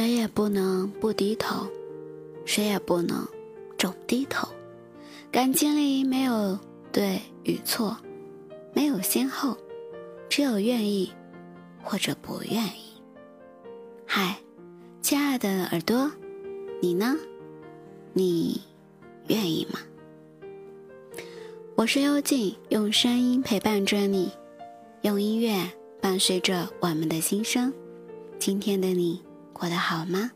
谁也不能不低头，谁也不能总低头。感情里没有对与错，没有先后，只有愿意或者不愿意。嗨，亲爱的耳朵，你呢？你愿意吗？我是幽静，用声音陪伴着你，用音乐伴随着我们的心声。今天的你。过得好吗？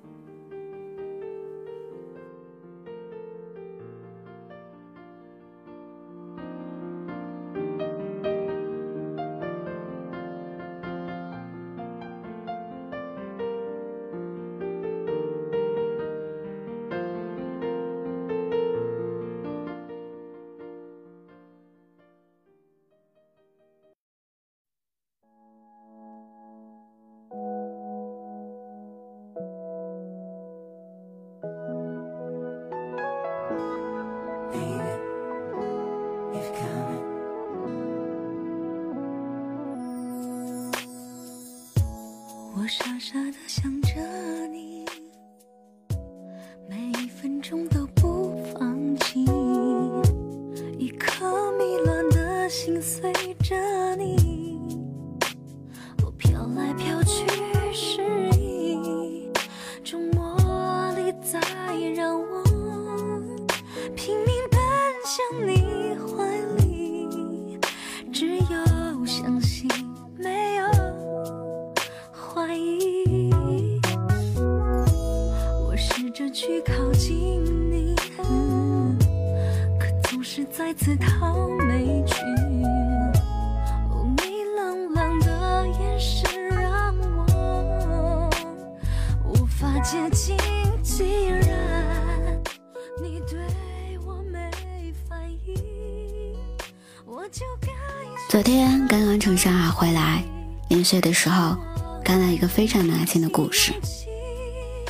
昨天刚刚从上海回来，临睡的时候。看到一个非常暖心的故事。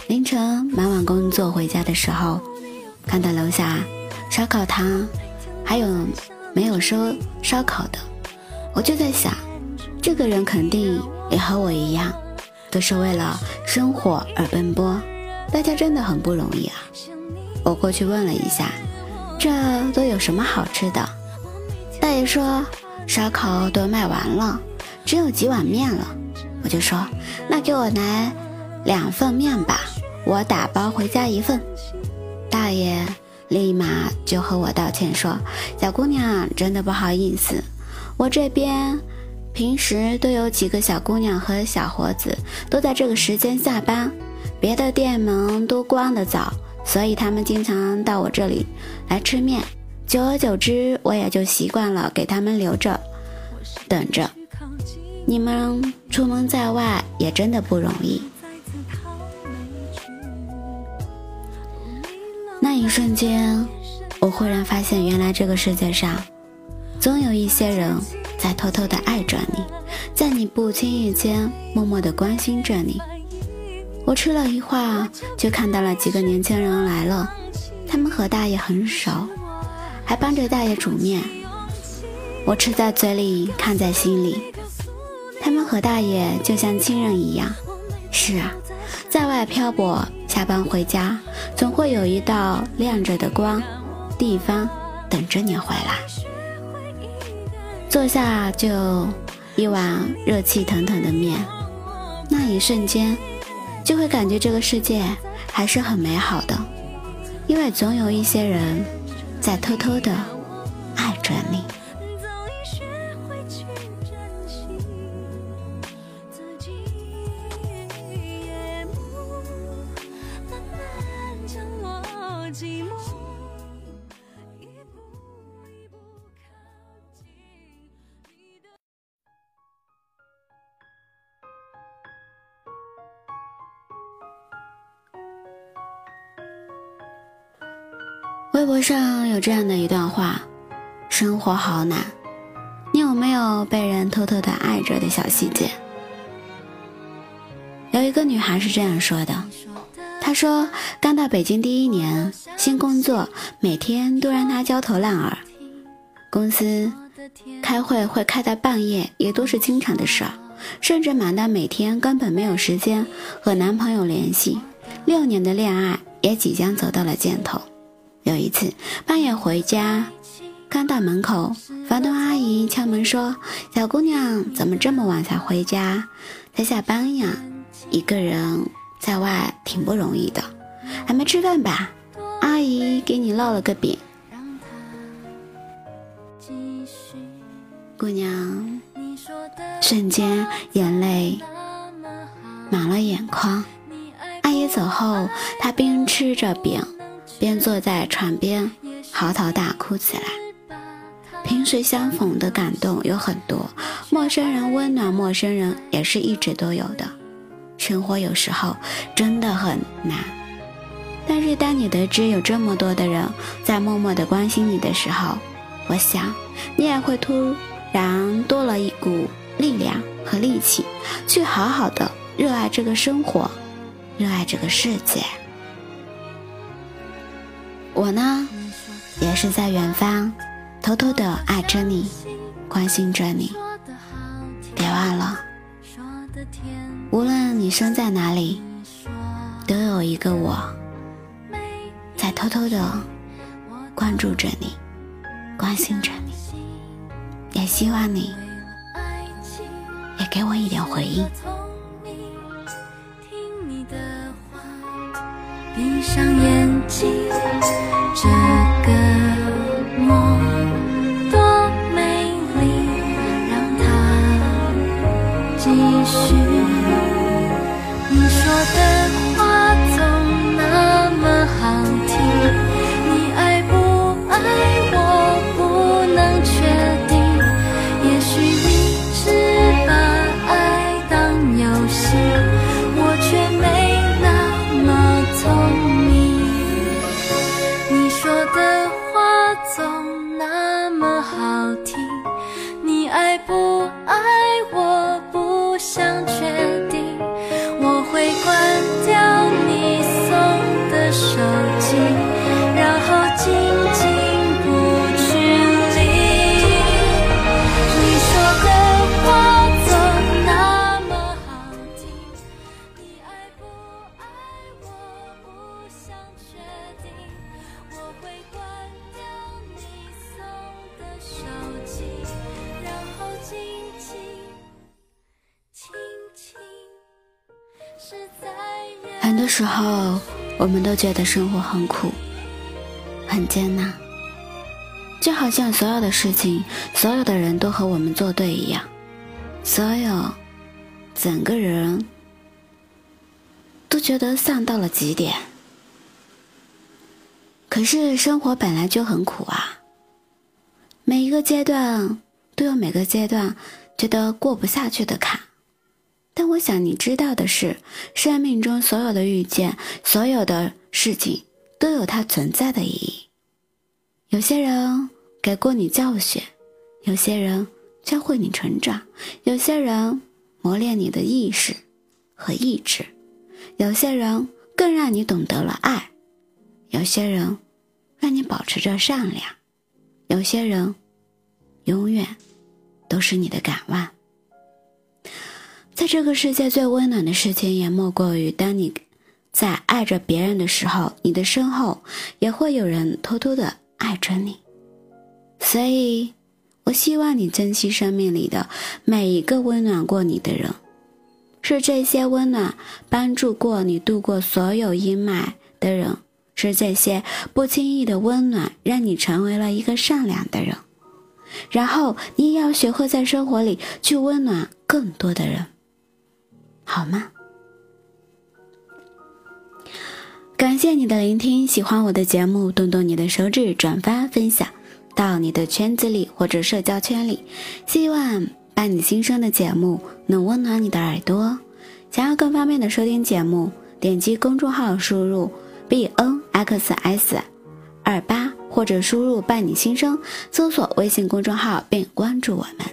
凌晨忙完工作回家的时候，看到楼下烧烤摊还有没有收烧烤的，我就在想，这个人肯定也和我一样，都是为了生活而奔波。大家真的很不容易啊！我过去问了一下，这都有什么好吃的？大爷说，烧烤都卖完了，只有几碗面了。我就说，那给我来两份面吧，我打包回家一份。大爷立马就和我道歉说：“小姑娘，真的不好意思，我这边平时都有几个小姑娘和小伙子都在这个时间下班，别的店门都关得早，所以他们经常到我这里来吃面。久而久之，我也就习惯了给他们留着，等着。”你们出门在外也真的不容易。那一瞬间，我忽然发现，原来这个世界上，总有一些人在偷偷的爱着你，在你不经意间默默的关心着你。我吃了一会儿，就看到了几个年轻人来了，他们和大爷很熟，还帮着大爷煮面。我吃在嘴里，看在心里。他们和大爷就像亲人一样。是啊，在外漂泊，下班回家，总会有一道亮着的光地方等着你回来。坐下就一碗热气腾腾的面，那一瞬间，就会感觉这个世界还是很美好的，因为总有一些人在偷偷的爱着你。微博上有这样的一段话：生活好难，你有没有被人偷偷的爱着的小细节？有一个女孩是这样说的：“她说刚到北京第一年，新工作每天都让她焦头烂额，公司开会会开到半夜，也都是经常的事儿。甚至忙到每天根本没有时间和男朋友联系。六年的恋爱也即将走到了尽头。有一次半夜回家，刚到门口，房东阿姨敲门说：“小姑娘怎么这么晚才回家？才下班呀？一个人在外挺不容易的，还没吃饭吧？阿姨给你烙了个饼。”姑娘瞬间眼泪满了眼眶。阿姨走后，她边吃着饼。边坐在床边嚎啕大哭起来。萍水相逢的感动有很多，陌生人温暖陌生人也是一直都有的。生活有时候真的很难，但是当你得知有这么多的人在默默的关心你的时候，我想你也会突然多了一股力量和力气，去好好的热爱这个生活，热爱这个世界。我呢，也是在远方，偷偷的爱着你，关心着你。别忘了，无论你生在哪里，都有一个我，在偷偷的关注着你，关心着你。也希望你，也给我一点回应。闭上眼睛，这个梦多美丽让它继续你说的话总那么好听你爱不爱我不能确定也许你只把爱当游戏很多时候，我们都觉得生活很苦，很艰难，就好像所有的事情、所有的人都和我们作对一样，所有整个人都觉得丧到了极点。可是生活本来就很苦啊，每一个阶段都有每个阶段觉得过不下去的坎。但我想你知道的是，生命中所有的遇见，所有的事情都有它存在的意义。有些人给过你教训，有些人教会你成长，有些人磨练你的意识和意志，有些人更让你懂得了爱，有些人让你保持着善良，有些人永远都是你的港湾。在这个世界最温暖的事情，也莫过于当你在爱着别人的时候，你的身后也会有人偷偷的爱着你。所以，我希望你珍惜生命里的每一个温暖过你的人，是这些温暖帮助过你度过所有阴霾的人，是这些不经意的温暖让你成为了一个善良的人。然后，你也要学会在生活里去温暖更多的人。好吗？感谢你的聆听，喜欢我的节目，动动你的手指，转发分享到你的圈子里或者社交圈里。希望伴你心声的节目能温暖你的耳朵。想要更方便的收听节目，点击公众号输入 b n x s 二八，或者输入伴你心声，搜索微信公众号并关注我们。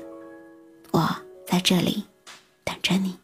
我在这里等着你。